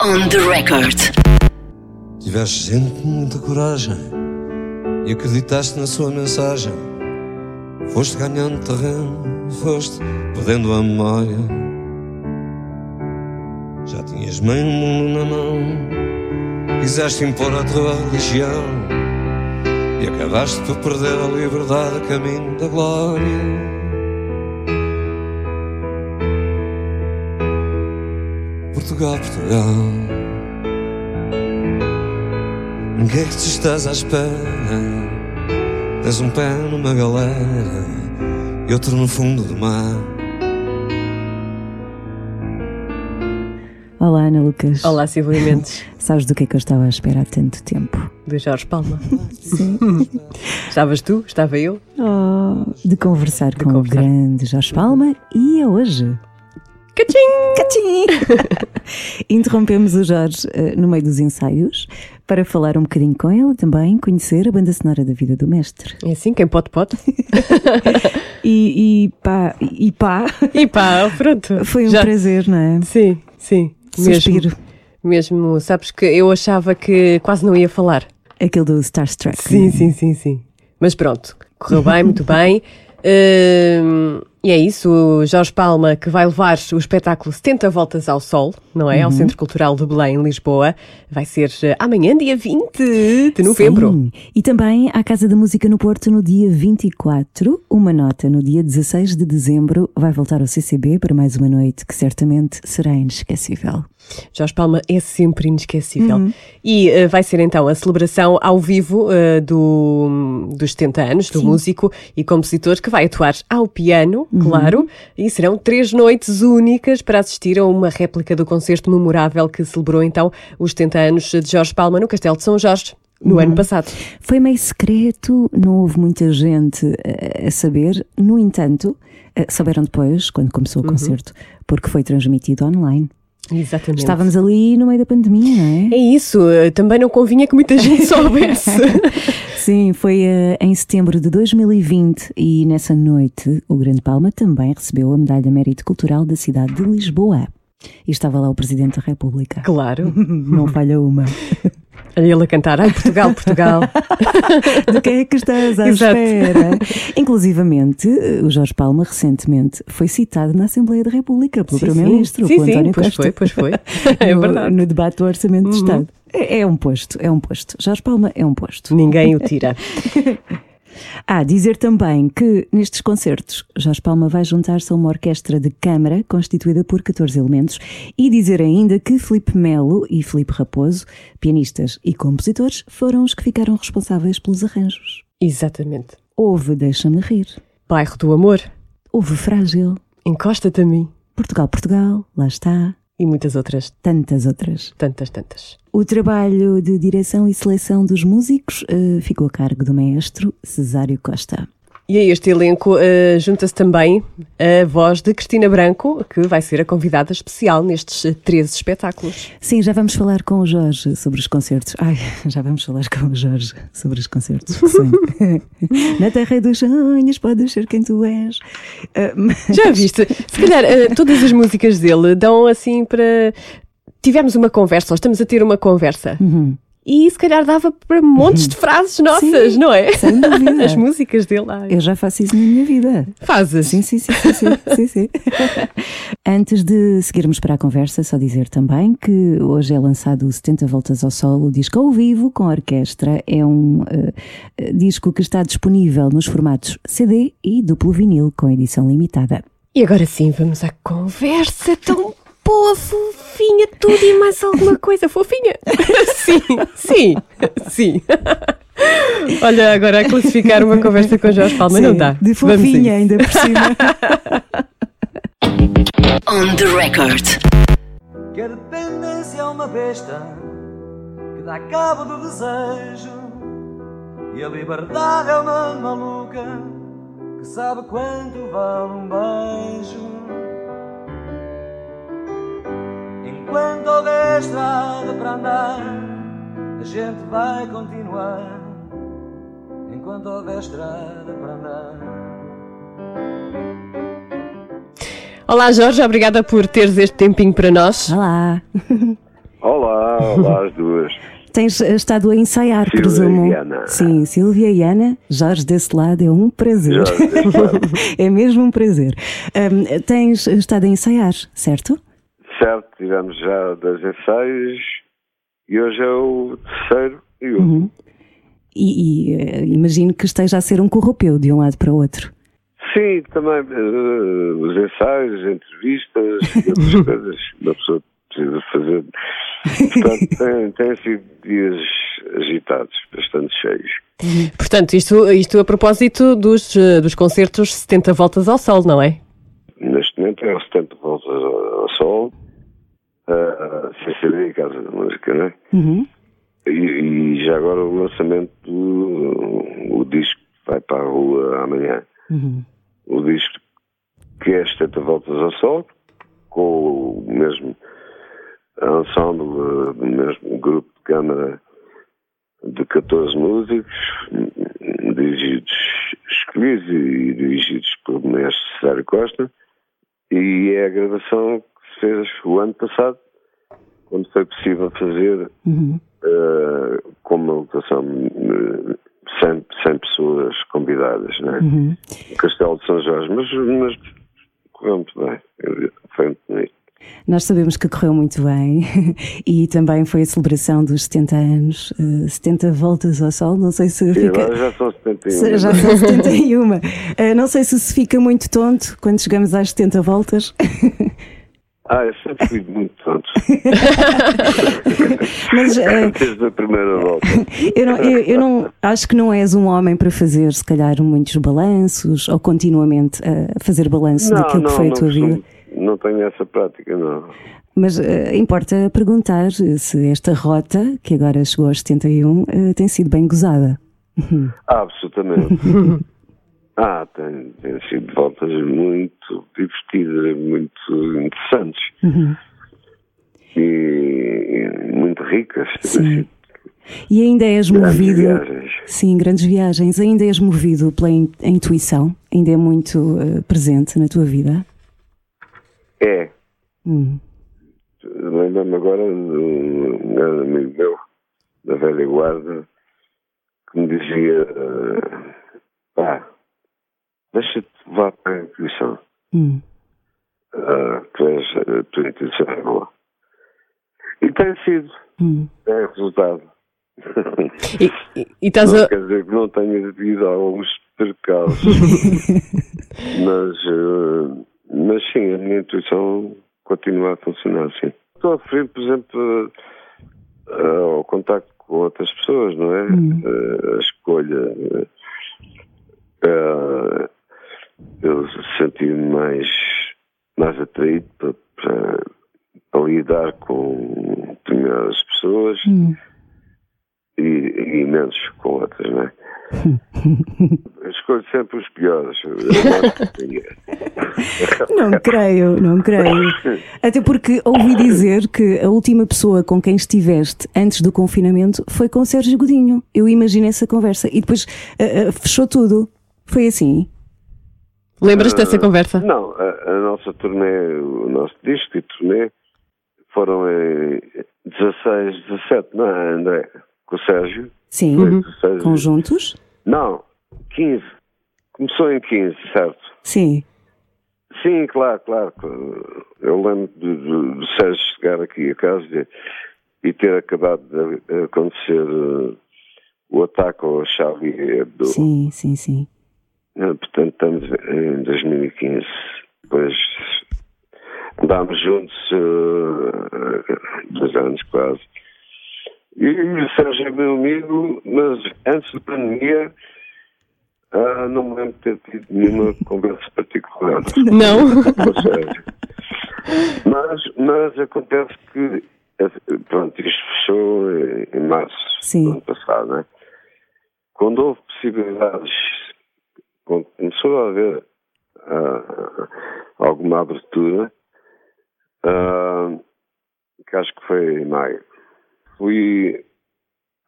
On the record. Tiveste gente com muita coragem e acreditaste na sua mensagem. Foste ganhando terreno, foste perdendo a memória. Já tinhas meio mundo na mão, quiseste impor a tua religião e acabaste por perder a liberdade a caminho da glória. Portugal, Portugal. O que é que tu estás à espera? Tens um pé numa galera e outro no fundo do mar. Olá, Ana Lucas. Olá, Silvia Mendes, Sabes do que é que eu estava à espera há tanto tempo? do Jorge Palma. Sim. Estavas tu? Estava eu? Oh, de conversar com conversar. o grande Jorge Palma e é hoje. Cachim! Catim! Interrompemos o Jorge eh, no meio dos ensaios para falar um bocadinho com ele também, conhecer a banda sonora da vida do mestre. É assim, quem pode, pode. E, e pá, e pá, E pá, pronto. foi um Já- prazer, não é? Sim, sim. Suspiro. Mesmo, mesmo, sabes que eu achava que quase não ia falar. Aquele do Starstruck. Sim, sim, sim, sim. Mas pronto, correu bem, muito bem. Hum, e é isso, o Jorge Palma que vai levar o espetáculo 70 Voltas ao Sol, não é? Ao Centro Cultural de Belém, em Lisboa. Vai ser eh, amanhã, dia 20 de novembro. Sim. E também à Casa da Música no Porto no dia 24. Uma nota no dia 16 de dezembro vai voltar ao CCB para mais uma noite que certamente será inesquecível. Jorge Palma é sempre inesquecível. E eh, vai ser então a celebração ao vivo eh, do, dos 70 anos do músico e compositor que vai atuar ao piano, claro, e serão três noites únicas para assistir a uma réplica do concerto memorável que celebrou então os 70 anos de Jorge Palma no Castelo de São Jorge. No ano passado. Foi meio secreto, não houve muita gente eh, a saber. No entanto, eh, souberam depois, quando começou o concerto, porque foi transmitido online. Exatamente. Estávamos ali no meio da pandemia, não É isso, eh, também não convinha que muita gente soubesse. Sim, foi eh, em setembro de 2020 e nessa noite o Grande Palma também recebeu a Medalha Mérito Cultural da cidade de Lisboa. E estava lá o Presidente da República. claro. Não falha uma. Ele a cantar, ai Portugal, Portugal. De quem é que estás à Exato. espera? Inclusivamente, o Jorge Palma recentemente foi citado na Assembleia da República pelo Primeiro-Ministro, pelo sim, António pois Costa. foi, pois foi. É no, verdade. Uhum. no debate do Orçamento de Estado. É, é um posto, é um posto. Jorge Palma é um posto. Ninguém o tira. Ah, dizer também que nestes concertos Jorge Palma vai juntar-se a uma orquestra de câmara constituída por 14 elementos e dizer ainda que Filipe Melo e Filipe Raposo, pianistas e compositores, foram os que ficaram responsáveis pelos arranjos. Exatamente. Houve Deixa-me Rir, Bairro do Amor, houve Frágil, Encosta-te a mim. Portugal, Portugal, lá está, e muitas outras, tantas outras. tantas, tantas. O trabalho de direção e seleção dos músicos eh, ficou a cargo do maestro Cesário Costa. E a este elenco eh, junta-se também a voz de Cristina Branco, que vai ser a convidada especial nestes eh, 13 espetáculos. Sim, já vamos falar com o Jorge sobre os concertos. Ai, já vamos falar com o Jorge sobre os concertos. Na terra dos sonhos podes ser quem tu és. Ah, mas- Já viste? Se calhar eh, todas as músicas dele dão assim para. Tivemos uma conversa, ou estamos a ter uma conversa. E se calhar dava para montes de frases nossas, Sim, não é? sem dúvida. As músicas dele. ai. Eu já faço isso na minha vida. Fazes? Sim, sim, sim, sim, sim, sim, sim. Antes de seguirmos para a conversa, só dizer também que hoje é lançado o 70 Voltas ao Sol, o disco ao vivo com orquestra. É um eh, disco que está disponível nos formatos CD e duplo vinil com edição limitada. E agora sim, vamos à conversa tão boa, fofinha, tudo e mais alguma coisa fofinha. sim, sim, sim. Olha, agora a classificar uma conversa com o Jorge Palma não Sim, dá. De fofinha ainda por cima. On the record. Que a dependência é uma besta que dá cabo do desejo e a liberdade é uma maluca que sabe quanto vale um beijo. Enquanto houver estrada para andar, a gente vai continuar. Enquanto houver estrada para andar. Olá Jorge, obrigada por teres este tempinho para nós. Olá. Olá, olá as duas. Tens estado a ensaiar, Silvia presumo. e Ana. Sim, Silvia e Ana, Jorge desse lado, é um prazer. É mesmo um prazer. Hum, tens estado a ensaiar, certo? Certo, tivemos já dois ensaios e hoje é o terceiro e o Uhum. E, e, eh, imagino que esteja a ser um corropeu de um lado para o outro. Sim, também eh, os ensaios, entrevistas e outras coisas que uma pessoa precisa fazer. Portanto, tem, tem sido dias agitados, bastante cheios. Portanto, isto, isto a propósito dos, dos concertos 70 voltas ao sol, não é? Neste momento é o 70 voltas ao sol, uh, CCD, Casa da Música, não é? Uhum. E, e já agora o lançamento do o disco que vai para a rua amanhã. Uhum. O disco que é 70 voltas ao sol, com o mesmo ensemble, do mesmo grupo de câmara de 14 músicos, dirigidos, escolhidos e dirigidos pelo mestre Césario Costa, e é a gravação que se fez o ano passado, quando foi possível fazer Uhum. eh, com uma lotação de 100, 100 pessoas convidadas, né? Uhum. no Castelo de São Jorge, mas, mas correu muito bem, foi muito bonito. Nós sabemos que correu muito bem e também foi a celebração dos 70 anos, eh, 70 voltas ao sol. Não sei se fica. agora já são 71. se- Já são 71. Eh, Não sei se se fica muito tonto quando chegamos às 70 voltas. Ah, eu sempre fui muito tonto, Mas eh, desde a primeira volta. eu, não, eu, eu não acho que não és um homem para fazer, se calhar, muitos balanços ou continuamente a fazer balanço Não, daquilo não, que foi a tua costumo- vida. não tenho essa prática, não. Mas eh, importa perguntar se esta rota, que agora chegou aos 71, eh, tem sido bem gozada. Ah, absolutamente. ah, tem, tem sido voltas muito divertidas, muito interessantes. Uhum. E, muito ricas. Sim. E ainda és Grandes movido. viagens. Sim, grandes viagens. Ainda és movido pela in- intuição? Ainda é muito eh, presente na tua vida? É. Hum. Lembro-me agora de um grande amigo meu, da velha guarda, que me dizia: pá, deixa-te levar para a intuição. Hum. Ah, tu és, a tua intuição é boa. E tem sido, Hum. é resultado. E, e, e estás não a. quer dizer que não tenha havido alguns percalços, mas, eh, mas sim, a minha intuição continua a funcionar assim. Estou a referir, por exemplo, eh, ao contacto com outras pessoas, não é? Hum. A escolha. eh, eu senti-me mais, mais atraído para, para, para lidar com determinadas pessoas Hum. e, e menos com outras, não é? Escolho sempre os piores. Não creio, não creio. Até porque ouvi dizer que a última pessoa com quem estiveste antes do confinamento foi com Sérgio Godinho. Eu imagino essa conversa. E depois eh, eh, fechou tudo. Foi assim? Lembras-te dessa conversa? Não, a, a nossa turnê, o nosso disco e turnê foram em 16, 17, não é, André? Com o Sérgio. Sim. Foi 16, Conjuntos? Não, 15. Começou em 15, certo? Sim. Sim, claro, claro. Eu lembro do, do, do Sérgio chegar aqui a casa e, e ter acabado de acontecer uh, o ataque ao Charlie Hebdo. Sim, sim, sim. Uh, Portanto, estamos em 2015. Depois andámos juntos uh, dois anos quase. E o Sérgio é meu amigo, mas antes da pandemia ah, não me lembro de ter tido nenhuma conversa particular Não? com o Sérgio. Mas, mas acontece que eh, pronto, isto fechou em, março Sim. do ano passado, né? Quando houve possibilidades, começou a haver ah, alguma abertura, ah, que acho que foi em maio, fui,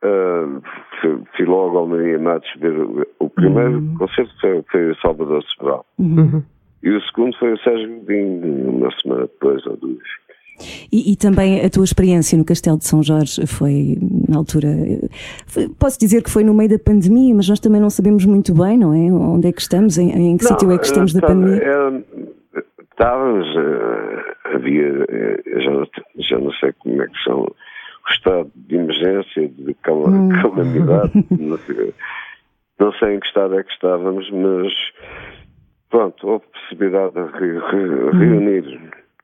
ah, fui, fui logo ao Maria Matos ver o, o primeiro concerto foi, foi o Salvador Sobral. Uhum. E o segundo foi o Sérgio Godinho, uma semana depois ou duas. E, e, também a tua experiência no Castelo de São Jorge foi, na altura, foi, posso dizer que foi no meio da pandemia, mas nós também não sabemos muito bem, não é? Onde é que estamos, em, em que não, sítio é que estamos da pandemia? É, estávamos, uh, havia, uh, já, não, já não sei como é que são, o estado de emergência, de cal, hum. calamidade, não sei, não sei em que estado é que estávamos, mas pronto, houve possibilidade de re, re, reunir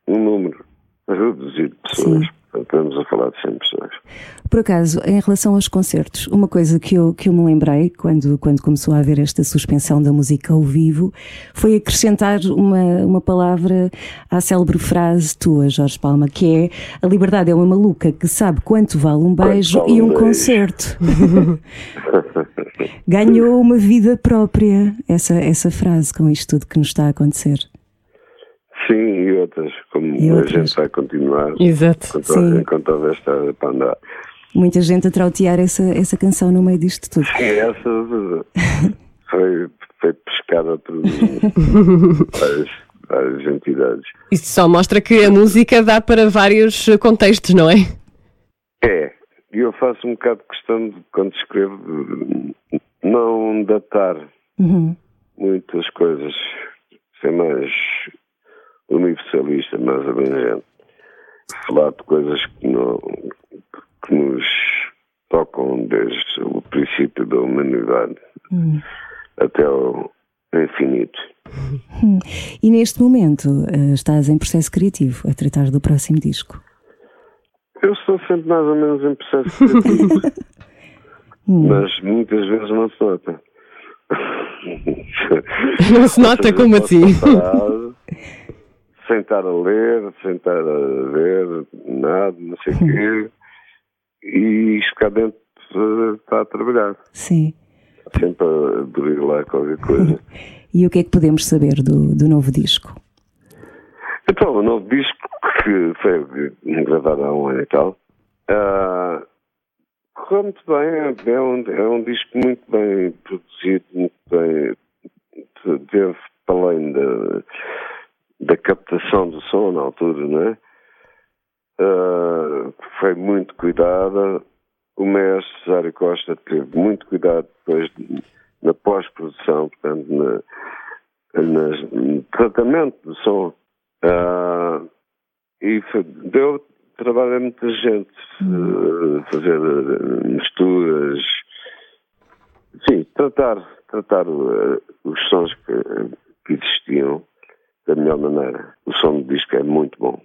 um número reduzido de pessoas. Sim. Estamos a falar de 100 pessoas. Por acaso, em relação aos concertos, uma coisa que eu, que eu me lembrei quando, quando começou a haver esta suspensão da música ao vivo foi acrescentar uma, uma palavra à célebre frase tua, Jorge Palma, que é a liberdade é uma maluca que sabe quanto vale um beijo quanto e um concerto. Ganhou uma vida própria essa, essa frase com isto tudo que nos está a acontecer. Sim, e outras, como e a gente vai continuar. Exato. Enquanto, houver estrada para andar. Muita gente a trautear essa, essa canção no meio disto tudo. Sim, essa foi, foi pescada por várias, várias entidades. Isso só mostra que a música dá para vários contextos, não é? É, e eu faço um bocado de questão de, quando escrevo, não datar uhum. muitas coisas, ser mais universalista, mais abrangente. Falar de coisas que, não, que nos tocam desde o princípio da humanidade hum. até o infinito. Hum. E neste momento uh, estás em processo criativo a tratar do próximo disco? Eu estou sempre mais ou menos em processo criativo, hum. mas muitas vezes não se nota. Não se nota como assim? Parado, sem estar a ler, sem estar a ver nada, não sei o quê. E isto cá dentro está a trabalhar. Sim. Sempre a brilhar qualquer coisa. e o que é que podemos saber do, do novo disco? Então, o novo disco que foi gravado há um ano e tal, uh, correu muito bem, é um, é um disco muito bem produzido, muito bem, teve para além da da captação do som na altura, não é? Uh, foi muito cuidada. O mestre Cesário Costa teve muito cuidado depois de, na pós-produção, portanto, na, no tratamento do som. Uh, e foi, deu trabalho a muita gente, uh, fazer misturas, sim, tratar, tratar os sons que, que existiam da melhor maneira. O som do disco é muito bom.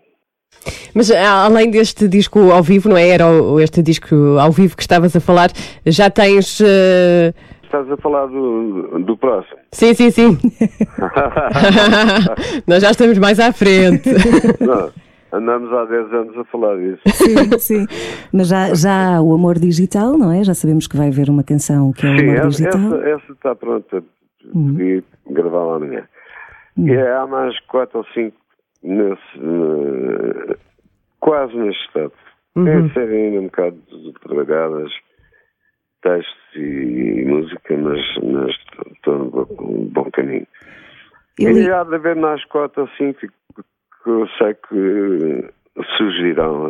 Mas além deste disco ao vivo, não é? Era este disco ao vivo que estavas a falar, já tens. Uh... Estás a falar do, do próximo? Sim, sim, sim. Nós já estamos mais à frente. Não, andamos há 10 anos a falar disso. Sim, sim. Mas já, já há o Amor Digital, não é? Já sabemos que vai haver uma canção que é o sim, Amor Digital. Essa, essa está pronta. Hum. gravá-la amanhã. E é, há mais quatro ou cinco nesse, uh, quase neste estado. Uhum. Tem serem ainda um bocado trabalhadas, textos e música, mas, mas estou no bom, bom caminho. Ele... E há de haver mais quatro ou cinco que eu sei que surgirão,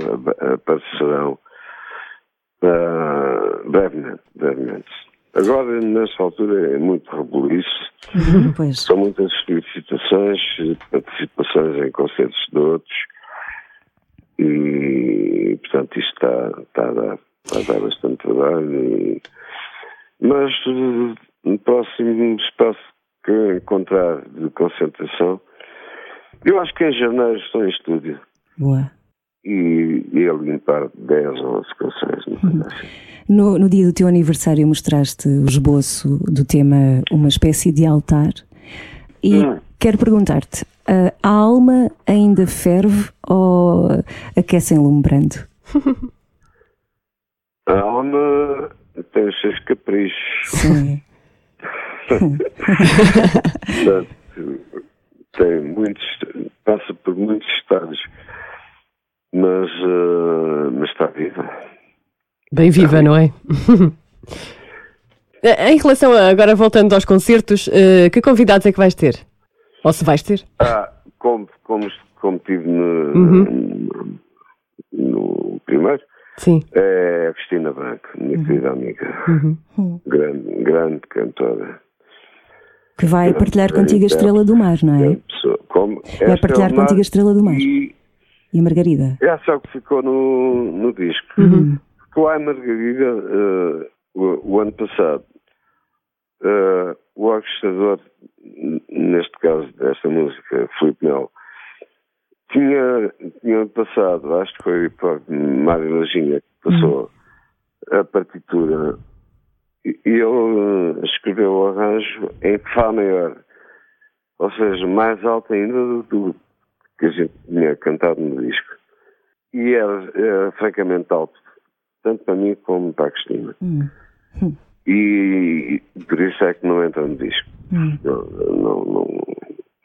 aparecerão uh, brevemente, brevemente. Agora, nesta altura, é muito rebuliço. Uhum, São muitas solicitações, participações em concertos de outros. E, portanto, isto está, está, a, dar, está a dar bastante trabalho. E, mas, no próximo espaço que encontrar de concentração, eu acho que em janeiro estou em estúdio. Boa. E, e a limpar 10 ou 11 canções. Uhum. Assim. No, no dia do teu aniversário mostraste o esboço do tema Uma espécie de altar e hum. quero perguntar-te, a alma ainda ferve ou aquece enlumbrando? A alma tem os seus caprichos. Sim. tem muitos, passa por muitos estados, mas, uh, mas está viva. Bem viva, não é? em relação a, agora voltando aos concertos, uh, que convidados é que vais ter? Ou se vais ter? Ah, como, como, como tive no, uhum. no primeiro, Sim. é a Cristina Branco, minha querida amiga, Uhum. grande, grande cantora. Que vai partilhar grande contigo a Estrela do Mar, não é? Como Vai esta partilhar é uma- contigo a Estrela do Mar. E E a Margarida. é só que ficou no, no disco. Uhum. O Ai Margarida, eh, o, o ano passado, eh, o orquestrador, neste caso desta música, Filipe Melo, tinha, tinha passado, acho que foi para Mário Lajinha que passou a partitura. E e ele eh, escreveu o arranjo em Fá maior, ou seja, mais alto ainda do, do que a gente tinha cantado no disco. E era, era francamente alto, tanto para mim como para a Cristina. Hum. E por isso é que não entra no disco. Hum. Não, não, não,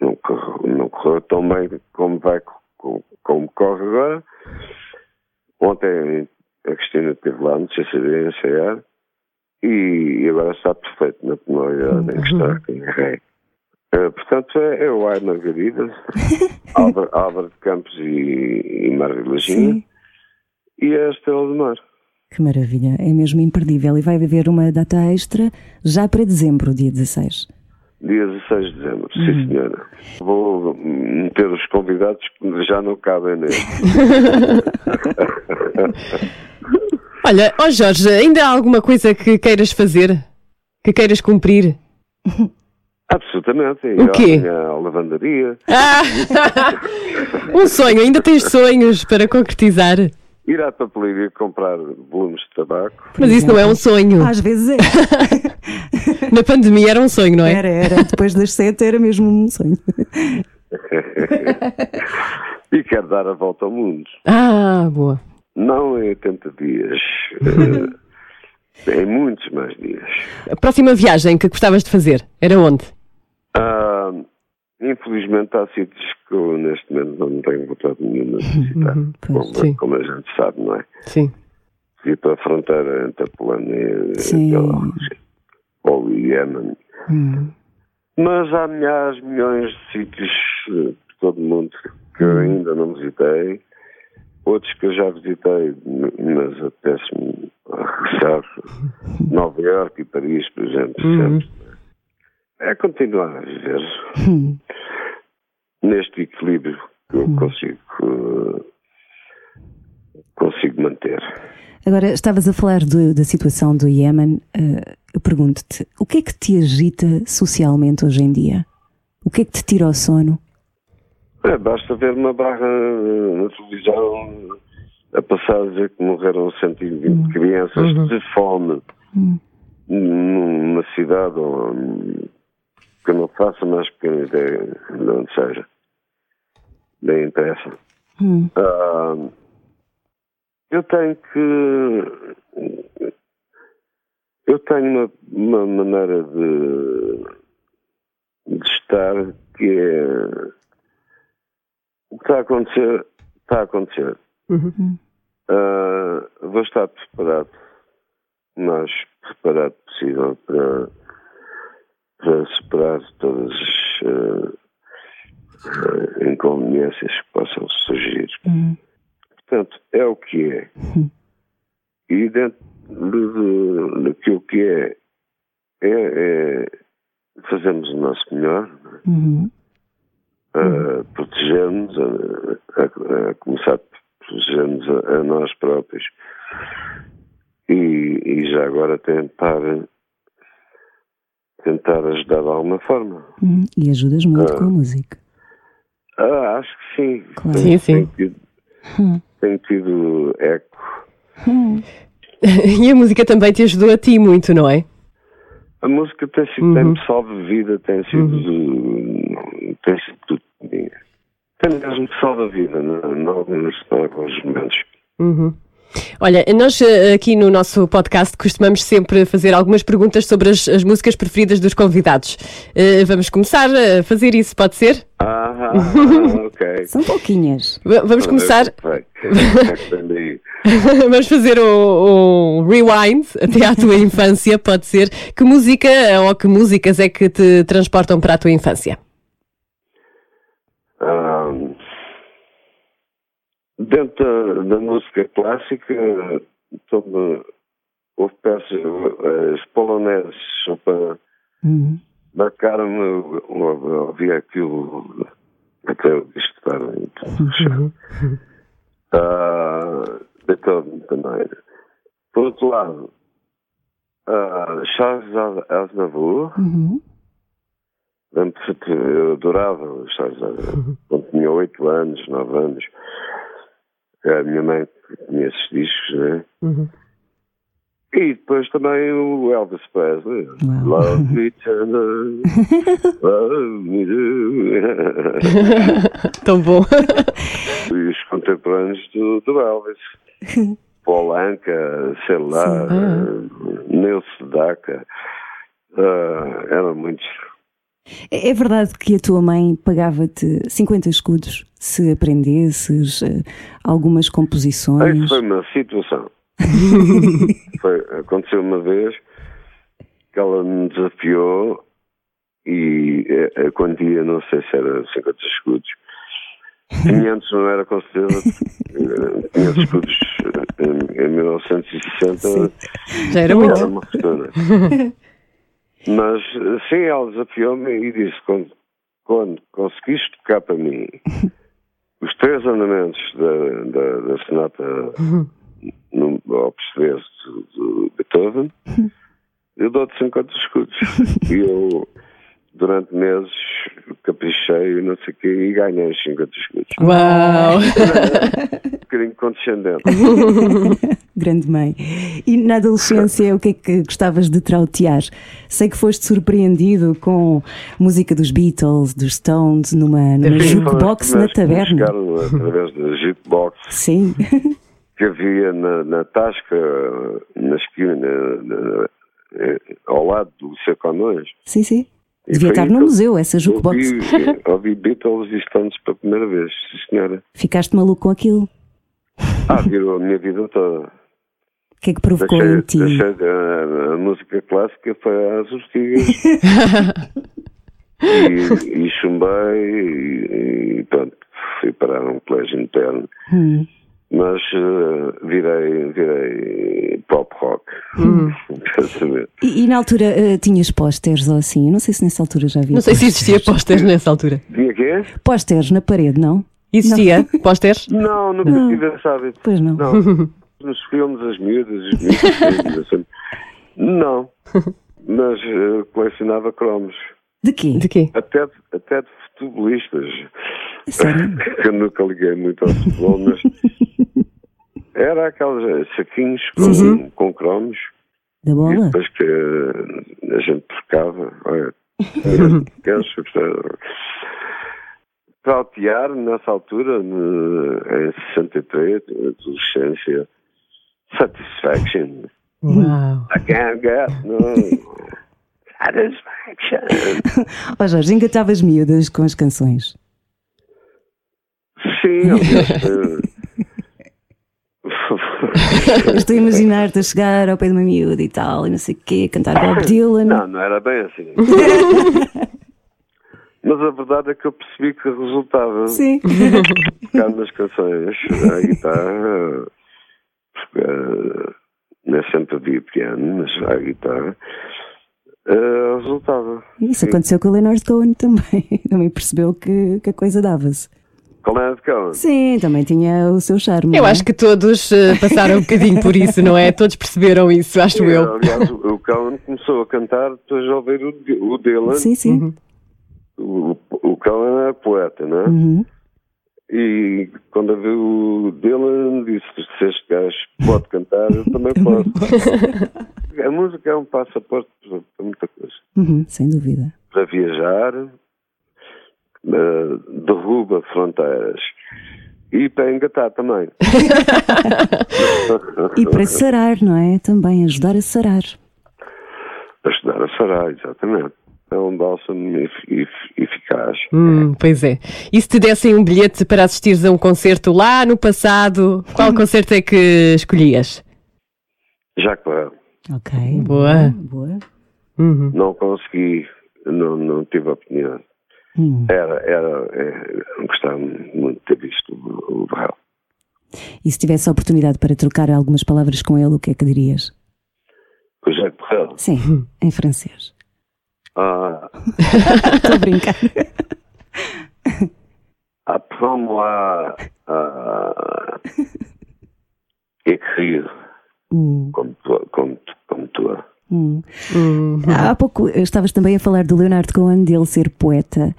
não, correu, não correu tão bem como, vai, como, como corre agora. Ontem a Cristina esteve lá no CCD a ensaiar e agora está perfeito na tonalidade em que está em ré. Eh, portanto, é, é o Ai Margarida, Álvaro, Álvaro de Campos e, e Sim. e a Estrela do Mar. Que maravilha. É mesmo imperdível. E vai haver uma data extra já para dezembro, dia 16. Dia 16 de dezembro, Uhum. sim senhora. Vou meter os convidados que já não cabem nele. Olha, ó Jorge, ainda há alguma coisa que queiras fazer? Que queiras cumprir? Absolutamente. O quê? A lavandaria, Ah! um sonho, ainda tens sonhos para concretizar. Ir à papelaria comprar volumes de tabaco. Mas isso não é um sonho. Às vezes é. Na pandemia era um sonho, não é? Era, era. Depois das sete era mesmo um sonho. E quero dar a volta ao mundo. Ah, boa. Não em 80 dias, em muitos mais dias. A próxima viagem que gostavas de fazer era onde? Ah, infelizmente há sítios que eu neste momento não tenho vontade nenhuma de visitar. sim. como, como a gente sabe, não é? Sim. Ir para a fronteira entre a Polónia e Bielorrússia, ou o Iémen. Hum. Mas há milhares, milhões de sítios eh, por todo o mundo que eu ainda não visitei. Outros que eu já visitei, mas apetece-me regressar. Nova Iorque e Paris, por exemplo. sempre. É continuar a viver Hum. Neste equilíbrio que eu consigo, eh, consigo manter. Agora, estavas a falar de- da situação do Iémen. eh, eu pergunto-te, o que é que te agita socialmente hoje em dia? O que é que te tira o sono? É, basta ver uma barra eh, na televisão a passar a dizer que morreram 120 crianças de fome numa cidade ou, que eu não faço mais pequena ideia de onde seja. Nem interessa. Hum. Ah, eu tenho que. Eu tenho uma, uma maneira de, de estar que é. O que está a acontecer, está a acontecer. Ah, vou estar preparado, o mais preparado possível para, para superar todas as ah, inconveniências que possam surgir. Hum. Portanto, é o que é. E dentro do- daquilo que é, é, é fazermos o nosso melhor, Uhum. a protegermos, a, a- a começar por protegermos a, a nós próprios e, e já agora tentar tentar ajudar de alguma forma. Hum. E ajudas muito com a música. Ah, acho que sim. Claro. Sim, sim. Tenho tido, tenho tido eco. E a música também te ajudou a ti muito, não é? A música tem sido, tem-me salvo vida, tem sido, tem sido tudo. Tem mesmo salva a vida, não alguns momentos. Uhum. Olha, nós eh, aqui no nosso podcast costumamos sempre fazer algumas perguntas sobre as, as músicas preferidas dos convidados. Eh, vamos começar a fazer isso, pode ser? Ah, ok. São pouquinhas. V- vamos começar, vamos fazer o, o rewind até à tua infância, pode ser. Que música ou que músicas é que te transportam para a tua infância? Ah, Dentro da, da música clássica, sobre, houve peças, as poloneses, só para Uhum. marcar-me, ouvi aquilo até eu estudar muito. Ah, Beethoven também. Por outro lado, ah, Charles Aznavour, Uhum. eu adorava Charles Aznavour, quando tinha 8 anos, 9 anos. A minha mãe tinha esses discos, né? Uhum. E depois também o Elvis Presley. Love me tender, love me do. Tão bom. e os contemporâneos do, do Elvis. Paul Anka, sei lá, Sedaka. ah, eram muitos. É é verdade que a tua mãe pagava-te 50 escudos se aprendesses eh, algumas Isso composições? foi uma situação. Foi, aconteceu uma vez que ela me desafiou e eh, a quantia, não sei se era 50 escudos. 500 não era com certeza. eh, 500 escudos em, em 1960 Já era muito. era uma fortuna. Mas sim, ela desafiou-me e disse: quando, quando conseguiste tocar para mim os três andamentos da, da, da sonata no Opus 10 do, do Beethoven, eu dou-te 50 escudos. e eu, durante meses, caprichei e não sei o quê e ganhei os 50 escudos. Uau! Um bocadinho condescendente. Grande mãe. E na adolescência, o que é que gostavas de trautear? Sei que foste surpreendido com música dos Beatles, dos Stones, numa, numa Enfim, jukebox na taberna. através da jukebox Sim. que havia na, na Tasca, na esquina, na- na- eh, ao lado do Seconões. Sim, sim. Devia estar no museu, essa jukebox. Ouvi, ouvi Beatles e Stones pela primeira vez, senhora. Ficaste maluco com aquilo. Ah, virou a minha vida toda. O que é que provocou Deixei, em ti? deixei a, a música clássica foi às ortigas. e, e chumbei e, e pronto, fui parar um colégio interno. Hum. Mas eh, virei, virei pop rock. Saber? E, e na altura eh, tinhas pósteres ou assim? Eu não sei se nessa altura já havia. Não sei se existia pósteres nessa altura. Tinha quê? Pósteres na parede, não? Existia pósteres? Não, nunca tive esse hábito. Pois não. Não. Nos filmes, as miúdas, os miúdos, assim. Não. Mas eh, colecionava cromos. De quê? De quê? Até até de futebolistas. Sério? que eu nunca liguei muito ao futebol, mas era aqueles eh, saquinhos com, com cromos Da e bola? depois que eh, a gente trocava. Olha, queres Trautear nessa altura, em 63, adolescência, satisfaction. Uau! I can't get no satisfaction. Ó Jorge, engatavas miúdas com as canções. Sim, Estou a imaginar-te a chegar ao pé de uma miúda e tal, e não sei o quê, cantar Bob Dylan. Não, não era bem assim. Mas a verdade é que eu percebi que resultava Sim. tocar nas canções, a guitarra, porque eh, nem sempre havia piano, mas a guitarra, eh, resultava. Isso aconteceu com o Leonard Cohen também. Também percebeu que, que a coisa dava-se. Com Leonard Cohen. Sim, também tinha o seu charme. Eu é? acho que todos eh, passaram um bocadinho por isso, não é? Todos perceberam isso, acho eu. Aliás, o o começou a cantar depois de ouvir o, o Dylan. Sim, sim. O, o Cohen era poeta, não é? Uhum. E quando ouviu o Dylan, disse: Se este gajo pode cantar, eu também posso. a música é um passaporte para para muita coisa. Uhum, sem dúvida. Para viajar, eh, derruba fronteiras. E para engatar também. E para sarar, não é? Também ajudar a sarar. Ajudar a sarar, exatamente. É um bálsamo ef- ef- eficaz. Hum, pois é. E se te dessem um bilhete para assistires a um concerto lá no passado, qual concerto é que escolhias? Já claro, Ok. Boa. Boa. Uhum. não consegui, não, não tive a oportunidade. Hum. Era, era, é, gostava muito de ter visto o, o Barral. E se tivesse a oportunidade para trocar algumas palavras com ele, o que é que dirias? O Jacques Brel. Sim, em francês. Ah, Estou a brincar. apprends-moi à écrire Hum, comme toi. Comme, comme toi. Hum. Há pouco estavas também a falar do Leonardo Cohen, dele ser poeta,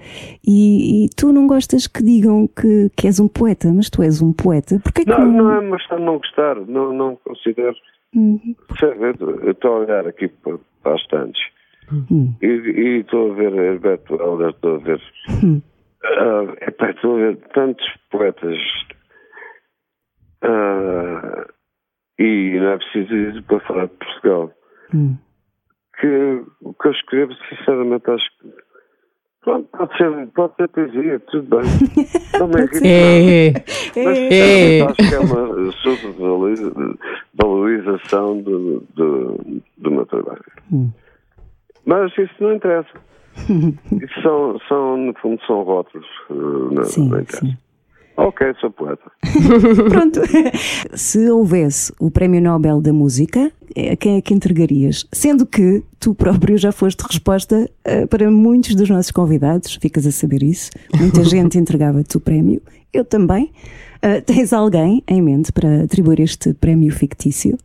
e, e tu não gostas que digam que, que és um poeta, mas tu és um poeta. Porquê que Não, não é uma questão de não gostar, não, não considero. Hum, Percebe? Eu estou a olhar aqui para, as estantes hum, e estou a ver Herberto Helder, estou a ver. hum. ah, epá, estou a ver tantos poetas. ah, e não é preciso ir para falar de Portugal. Hum. Que o que eu escrevo, sinceramente, acho que. Pronto, pode ser, pode ser poesia, tudo bem. Me irrita nada. É, Mas É. acho que é uma subvalorização do, do, do meu trabalho. Hum. Mas isso não interessa. Isso são, são, no fundo, são rótulos. eh, Não, Sim, não interessa. sim. Ok, sou poeta. Pronto. Se houvesse o Prémio Nobel da Música, a quem é que entregarias? Sendo que tu próprio já foste resposta eh, para muitos dos nossos convidados, ficas a saber isso. Muita gente entregava-te o prémio, eu também. Eh, tens alguém em mente para atribuir este prémio fictício?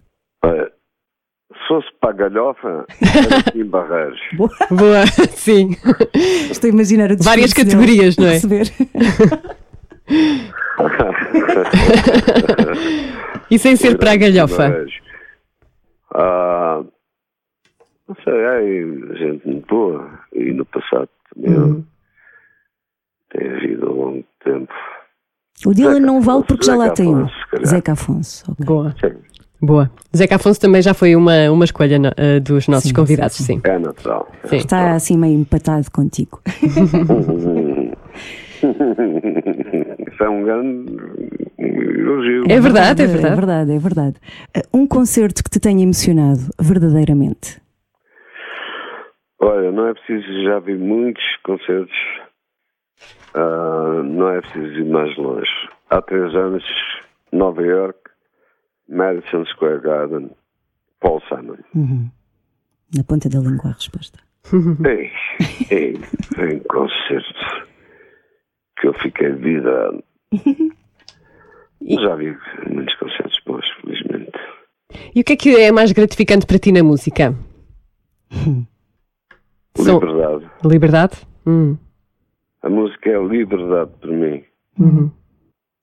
Se fosse para a galhofa, era Barreiros. boa, sim. Estou a imaginar o Várias categorias, não é? E sem ser para a galhofa. Ah, não sei, aí gente muito boa. E no passado também Uhum. tem havido ao longo do tempo. O Dylan Zeca não vale porque já lá tem um. Zeca Afonso. ok. Boa, Sim, boa. Zeca Afonso também já foi uma, uma escolha no- eh, dos nossos Sim, convidados, sim, sim. é natural. Sim. Está assim meio empatado contigo. Isso é um grande elogio. É verdade, é É verdade. verdade, é verdade. Eh, Um concerto que te tenha emocionado verdadeiramente. Olha, não é preciso, já vi muitos concertos, ah, não é preciso ir mais longe. Há três anos, Nova York, Madison Square Garden, Paul Simon. Uhum. Na ponta da língua a resposta. Ei, ei, um concerto que eu fiquei vidrado. Já vi muitos concertos bons, felizmente. E o que é que é mais gratificante para ti na música? São- Liberdade. Liberdade? Hum. A música é liberdade para mim.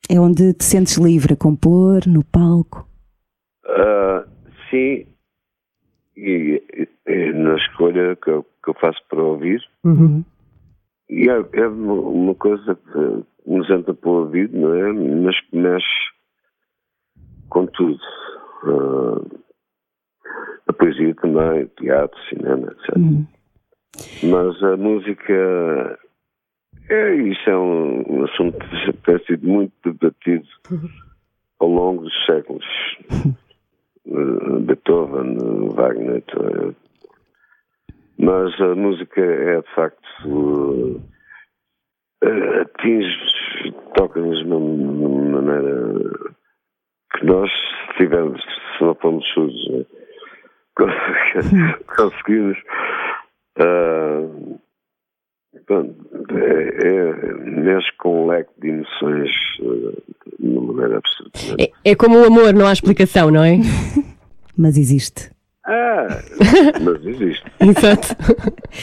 É onde te sentes livre a compor, no palco. Ah, sim, e, e- e na escolha que eu, que eu faço para ouvir, Uhum. E é, é uma coisa que nos entra para o ouvido, não é? Mas que mexe com tudo. Ah, a poesia também, o teatro, cinema, etc. Uhum. Mas a música, é, isso é um, um assunto que tem sido muito debatido ao longo dos séculos. Eh, Beethoven, eh, Wagner, eh, mas a música é de facto eh, atinge, toca-nos de uma maneira que nós se tivermos, se não formos surdos, né, conseguimos pronto, é, é, mexe com um leque de emoções ah, de uma maneira absolutamente. É, é como o amor, não há explicação, não é? Mas existe. Ah, mas existe. Exato.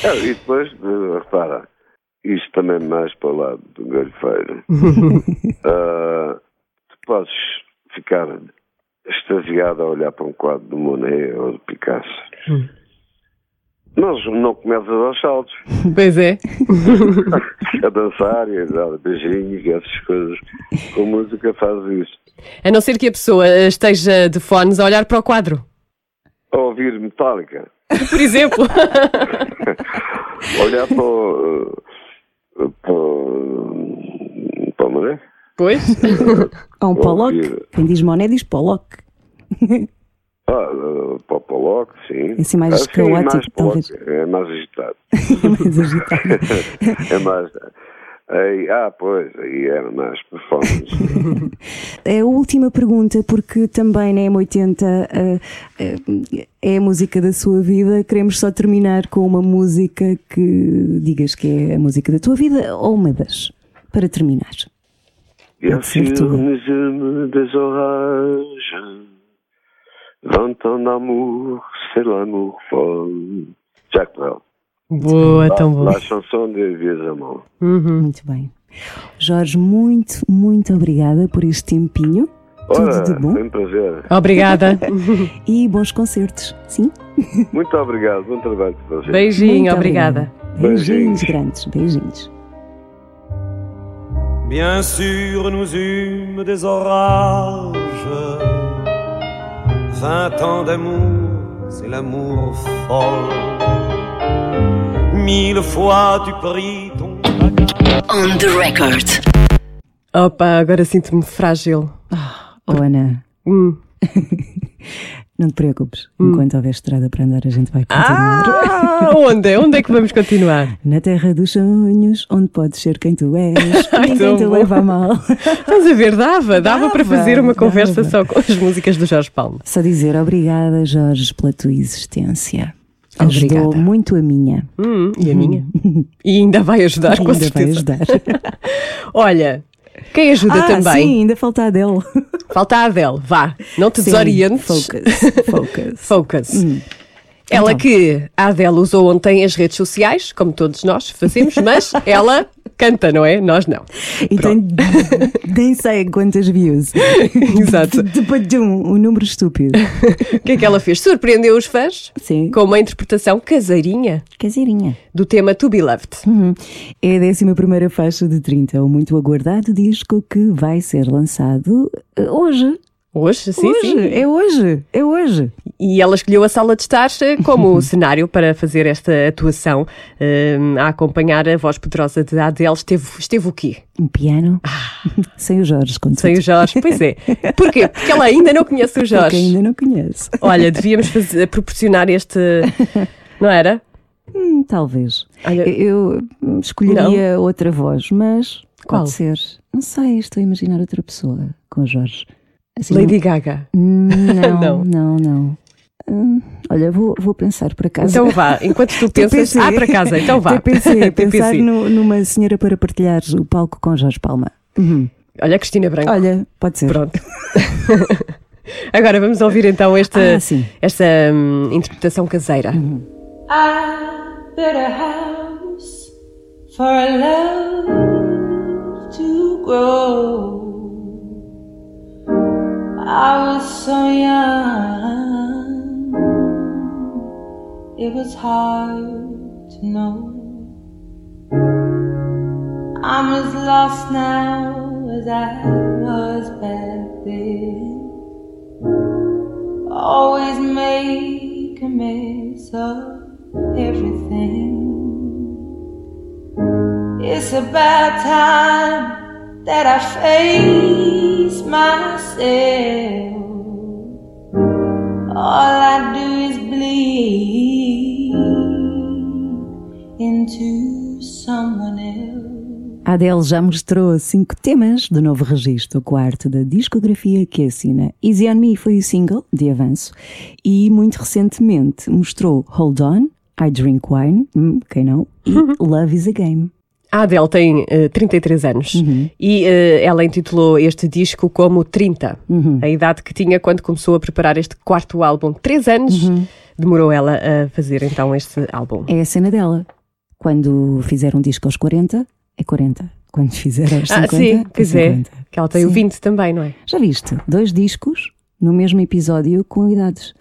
Ah, e depois, repara, isto também mais para o lado do galhofeiro. Ah, tu podes ficar extasiado a olhar para um quadro do Monet ou do Picasso. Mas não começas aos saltos. Pois é. a dançar e a dar beijinhos e essas coisas. Com música faz isso. A não ser que a pessoa esteja de fones a olhar para o quadro. A ouvir metálica. Por exemplo. Olhar para o. eh, Para o. Para o Mané. Pois. Ou um Pollock. Ouvir. Quem diz Monet diz Pollock. Ah, eh, para o Pollock, sim. Assim mais Ah, sim, caótico, mais Pollock. talvez. É mais agitado. mais agitado. é mais. Aí, ah, pois, aí era mais performance. É a última pergunta, porque também na M80 eh, eh, é a música da sua vida. Queremos só terminar com uma música que digas que é a música da tua vida ou uma das, para terminar. Nous eûmes des orages. Vingt ans d'amour, c'est l'amour folle. Jack Brel. Boa, tão boa. La chanson des vieux amants. Muito bem. Jorge, muito, muito obrigada por este tempinho. Tudo Ora, de bom foi um prazer. Obrigada. e bons concertos. Sim? Muito obrigado, bom trabalho para vocês. Beijinho, Muito obrigada. Beijinhos Beijinhos. grandes, beijinhos. Bien sûr, nous eûmes des orages. Vingt ans d'amour, c'est l'amour folle. Mille fois tu pris ton. On the record. Opa, agora sinto-me frágil. Oh, Ana, Hum. não te preocupes. Enquanto houver estrada para andar, a gente vai continuar. Ah, onde? Onde é que vamos continuar? Na terra dos sonhos, onde podes ser quem tu és, Ai, ninguém te bom. leva a mal. Estás a ver? Dava, dava para Dava, fazer uma conversa dava. só com as músicas do Jorge Palma. Só dizer obrigada, Jorge, pela tua existência. Ajudou Obrigada. muito a minha. Hum, e a minha? E ainda vai ajudar, com Ainda vai certeza. ajudar. Olha, quem ajuda ah, também? sim, ainda falta a Adele. Falta a Adele, vá. Não te Sim, desorientes. Focus, focus. Focus. Ela Então. que a Adele usou ontem as redes sociais, como todos nós fazemos, mas ela canta, não é? Nós não. E tem nem sei quantas views. Exato. Depois de um, um número estúpido. O que é que ela fez? Surpreendeu os fãs Sim. com uma interpretação caseirinha Caseirinha. do tema To Be Loved. Uhum. É a 11 faixa de 30, o muito aguardado disco que vai ser lançado eh, hoje. Hoje, sim, hoje, sim. é hoje, é hoje. E ela escolheu a sala de estar eh, como cenário para fazer esta atuação, eh, a acompanhar a voz poderosa de Adele. Esteve, esteve o quê? Um piano sem o Jorge, contudo. Sem o Jorge. Pois é. Porquê? Porque ela ainda não conhece o Porque Jorge. ainda não conheço. Olha, devíamos fazer- proporcionar este. Não era? Hum, talvez. Olha- Eu escolheria outra voz, mas Qual? pode ser. Não sei, estou a imaginar outra pessoa com o Jorge. Assim, Lady Gaga. Hum, Não, Não. não, não. Hum, olha, vou, vou pensar por acaso. Então vá, enquanto tu pensas. Ah, para casa, então vá. TPC, pensar no- numa senhora para partilhar o palco com Jorge Palma. Uhum. Olha, Cristina Branco. Olha, pode ser. Pronto. Agora vamos ouvir então esta, Ah, sim. esta hum, interpretação caseira. I built a house for love to grow. I was so young, it was hard to know. I'm as lost now as I was back then. Always make a mess of everything. It's about time that I face myself. All I do is bleed into someone else. A Adele já mostrou cinco temas do novo registro, o quarto da discografia que assina. Easy on Me foi o single de avanço e muito recentemente mostrou Hold On, I Drink Wine, hum, quem não, e Love is a Game. A Adele tem eh, 33 anos e eh, ela intitulou este disco como 30, a idade que tinha quando começou a preparar este quarto álbum. Três anos demorou ela a fazer então este álbum. É a cena dela. Quando fizer um disco aos 40, é 40. Quando fizer aos 50, ah, sim, pois é. 50. Que ela tem o Sim. 20 também, não é? Já viste? Dois discos no mesmo episódio com idades.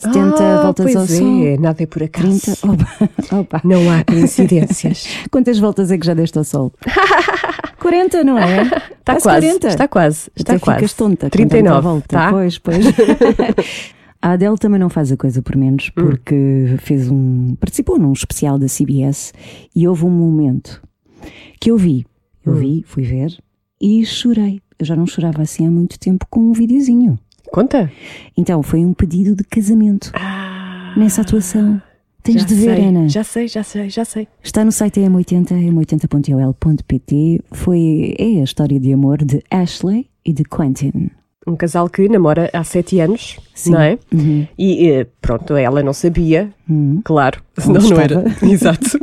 70 Ah, voltas pois ao é, sol. nada é por acaso. 30. Opa, opa. Não há coincidências. Quantas voltas é que já deste ao sol? 40, não é? Está Quase quase, 40. está quase, está Até quase. ficas tonta. com 39, tanta volta. tá? Pois, pois. A Adele também não faz a coisa por menos, Hum. porque fez um. participou num especial da CBS e houve um momento que eu vi. Eu Hum. vi, fui ver e chorei. Eu já não chorava assim há muito tempo com um videozinho. Conta. Então foi um pedido de casamento Ah, nessa atuação. Tens de ver, sei, Ana. Já sei, já sei, já sei. Está no site M80, m80.ol.pt. Foi é a história de amor de Ashley e de Quentin. Um casal que namora há sete anos, Sim. não é? Uhum. E eh, pronto, ela não sabia, Uhum. claro, senão não era. Exato.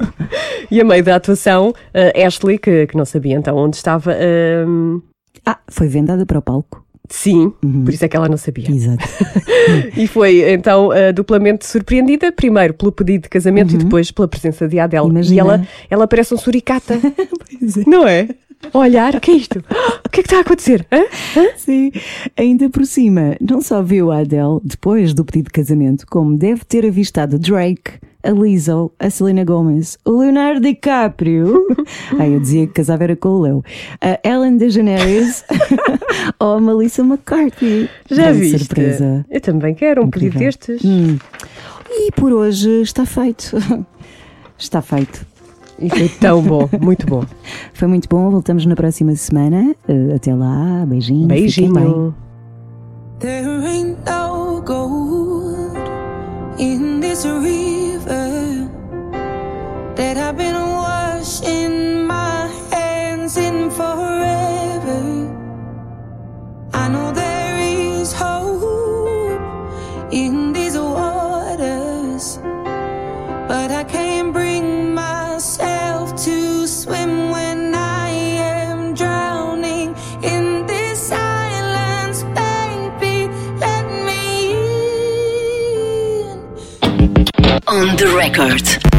E a meio da atuação, eh, Ashley, que, que não sabia então onde estava, ehm, Ah, foi vendada para o palco. Sim, Uhum. por isso é que ela não sabia. Exato. E foi então eh, duplamente surpreendida, primeiro pelo pedido de casamento e depois pela presença de Adele. Uhum. Imagina. E ela, ela parece um suricata, não é? Olhar, o que é isto? O que é que está a acontecer? Hã? Sim, ainda por cima, não só viu a Adele depois do pedido de casamento, como deve ter avistado Drake, a Lizzo, a Selena Gomez, o Leonardo DiCaprio. Ai, eu dizia que casava era com o Leo. A Ellen DeGeneres ou a Melissa McCarthy. Já viste? surpresa. Eu também quero um pedido destes. Hum. E por hoje está feito. Está feito. E foi tão bom, muito bom. Foi muito bom. Voltamos na próxima semana. Eh, Até lá. Beijinho. Beijinho. There ain't no gold in this that I've been washing my hands in forever. I know there is hope in these waters, but I can't bring myself to swim when I am drowning in this silence, baby. Let me in. On the record.